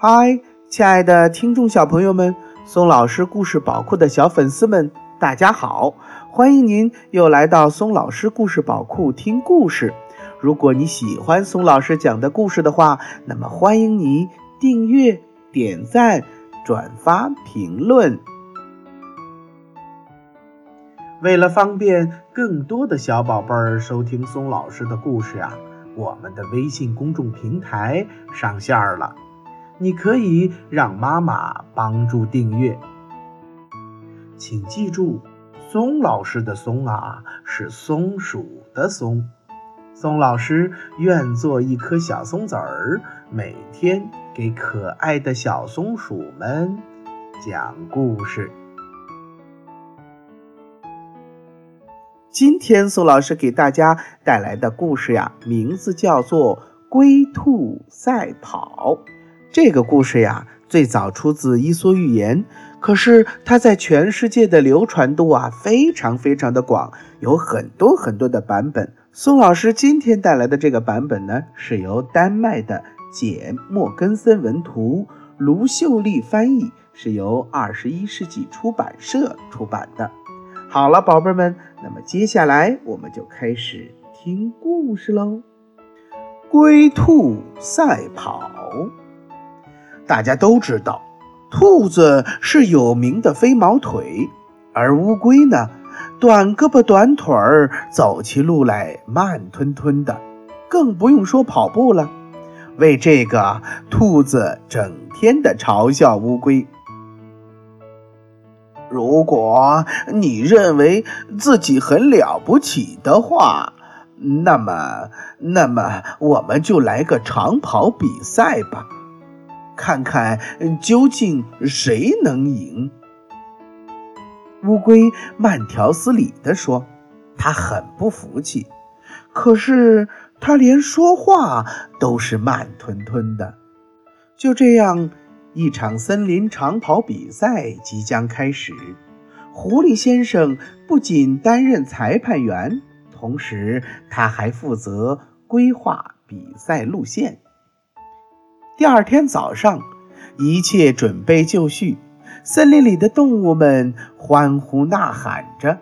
嗨，亲爱的听众小朋友们，松老师故事宝库的小粉丝们，大家好！欢迎您又来到松老师故事宝库听故事。如果你喜欢松老师讲的故事的话，那么欢迎你订阅、点赞、转发、评论。为了方便更多的小宝贝儿收听松老师的故事啊，我们的微信公众平台上线了。你可以让妈妈帮助订阅，请记住，松老师的“松”啊是松鼠的“松”。松老师愿做一颗小松子儿，每天给可爱的小松鼠们讲故事。今天松老师给大家带来的故事呀，名字叫做《龟兔赛跑》。这个故事呀，最早出自《伊索寓言》，可是它在全世界的流传度啊，非常非常的广，有很多很多的版本。宋老师今天带来的这个版本呢，是由丹麦的简·莫根森文图，卢秀丽翻译，是由二十一世纪出版社出版的。好了，宝贝们，那么接下来我们就开始听故事喽，《龟兔赛跑》。大家都知道，兔子是有名的飞毛腿，而乌龟呢，短胳膊短腿儿，走起路来慢吞吞的，更不用说跑步了。为这个，兔子整天的嘲笑乌龟。如果你认为自己很了不起的话，那么，那么我们就来个长跑比赛吧。看看究竟谁能赢？乌龟慢条斯理地说：“他很不服气，可是他连说话都是慢吞吞的。”就这样，一场森林长跑比赛即将开始。狐狸先生不仅担任裁判员，同时他还负责规划比赛路线。第二天早上，一切准备就绪，森林里的动物们欢呼呐喊着，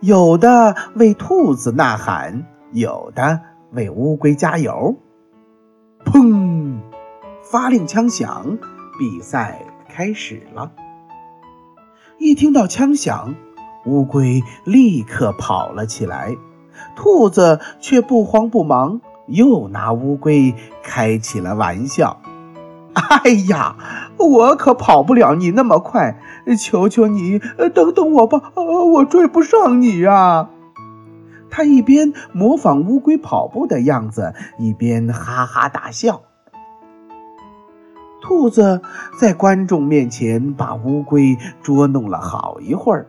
有的为兔子呐喊，有的为乌龟加油。砰！发令枪响，比赛开始了。一听到枪响，乌龟立刻跑了起来，兔子却不慌不忙。又拿乌龟开起了玩笑。哎呀，我可跑不了你那么快，求求你等等我吧，我追不上你呀！他一边模仿乌龟跑步的样子，一边哈哈大笑。兔子在观众面前把乌龟捉弄了好一会儿，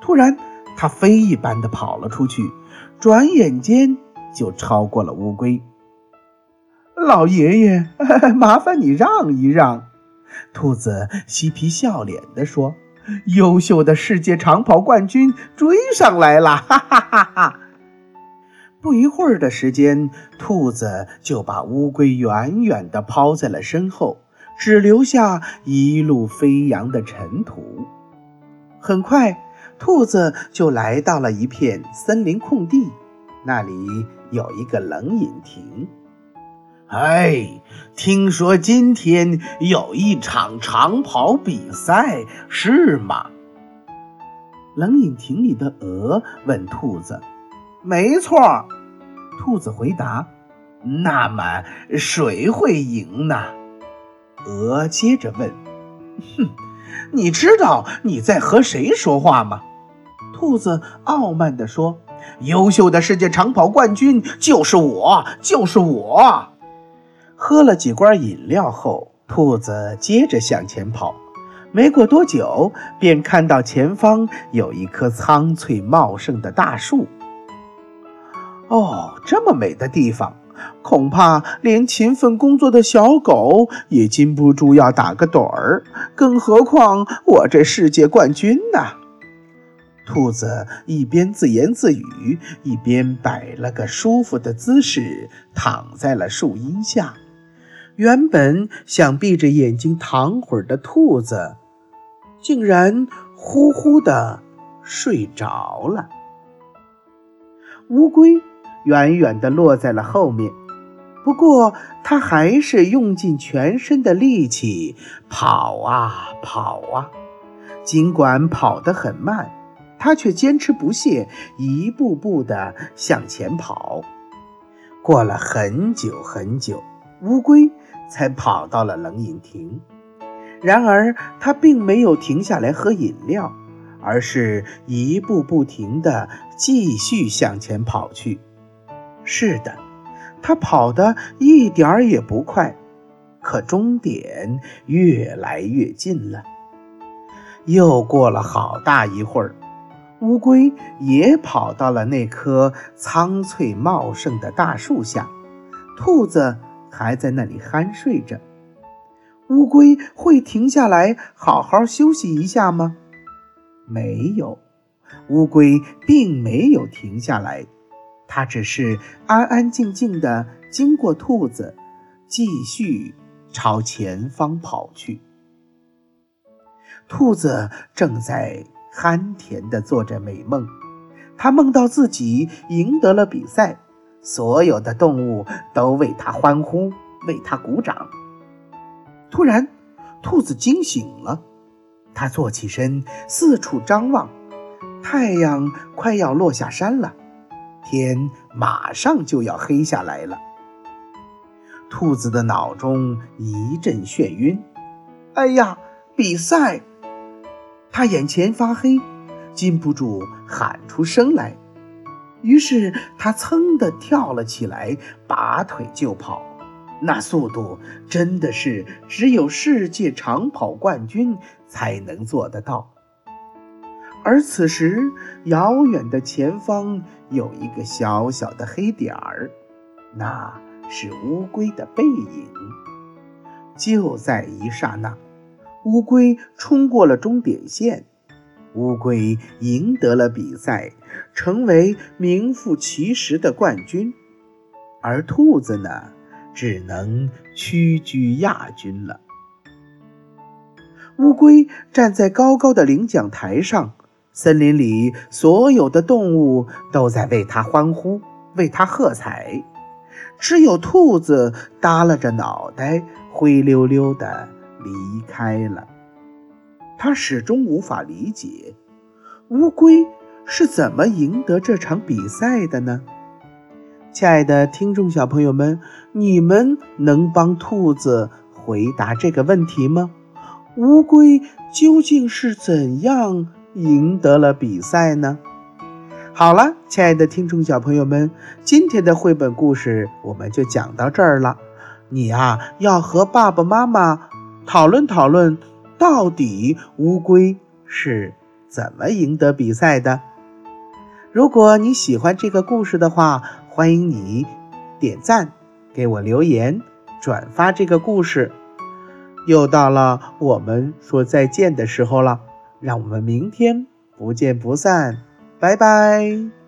突然，它飞一般的跑了出去，转眼间。就超过了乌龟。老爷爷，麻烦你让一让。兔子嬉皮笑脸地说：“优秀的世界长跑冠军追上来了！”哈哈哈哈！不一会儿的时间，兔子就把乌龟远远地抛在了身后，只留下一路飞扬的尘土。很快，兔子就来到了一片森林空地，那里。有一个冷饮亭。哎，听说今天有一场长跑比赛，是吗？冷饮亭里的鹅问兔子：“没错。”兔子回答：“那么谁会赢呢？”鹅接着问：“哼，你知道你在和谁说话吗？”兔子傲慢地说。优秀的世界长跑冠军就是我，就是我。喝了几罐饮料后，兔子接着向前跑。没过多久，便看到前方有一棵苍翠茂盛的大树。哦，这么美的地方，恐怕连勤奋工作的小狗也禁不住要打个盹儿，更何况我这世界冠军呢？兔子一边自言自语，一边摆了个舒服的姿势，躺在了树荫下。原本想闭着眼睛躺会儿的兔子，竟然呼呼的睡着了。乌龟远远地落在了后面，不过它还是用尽全身的力气跑啊跑啊。尽管跑得很慢，他却坚持不懈，一步步地向前跑。过了很久很久，乌龟。才跑到了冷饮亭，然而他并没有停下来喝饮料，而是一步不停地继续向前跑去。是的，他跑得一点儿也不快，可终点越来越近了。又过了好大一会儿，乌龟也跑到了那棵苍翠茂盛的大树下，兔子。还在那里酣睡着，乌龟会停下来好好休息一下吗？没有，乌龟并没有停下来，它只是安安静静地经过兔子，继续朝前方跑去。兔子正在酣甜地做着美梦，他梦到自己赢得了比赛。所有的动物都为他欢呼，为他鼓掌。突然，兔子惊醒了，它坐起身，四处张望。太阳快要落下山了，天马上就要黑下来了。兔子的脑中一阵眩晕。哎呀，比赛！他眼前发黑，禁不住喊出声来。于是他噌地跳了起来，拔腿就跑。那速度真的是只有世界长跑冠军才能做得到。而此时，遥远的前方有一个小小的黑点儿，那是乌龟的背影。就在一刹那，乌龟冲过了终点线。乌龟赢得了比赛，成为名副其实的冠军，而兔子呢，只能屈居亚军了。乌龟站在高高的领奖台上，森林里所有的动物都在为它欢呼，为它喝彩，只有兔子耷拉着脑袋，灰溜溜的离开了。他始终无法理解，乌龟是怎么赢得这场比赛的呢？亲爱的听众小朋友们，你们能帮兔子回答这个问题吗？乌龟究竟是怎样赢得了比赛呢？好了，亲爱的听众小朋友们，今天的绘本故事我们就讲到这儿了。你啊，要和爸爸妈妈讨论讨论。到底乌龟是怎么赢得比赛的？如果你喜欢这个故事的话，欢迎你点赞、给我留言、转发这个故事。又到了我们说再见的时候了，让我们明天不见不散，拜拜。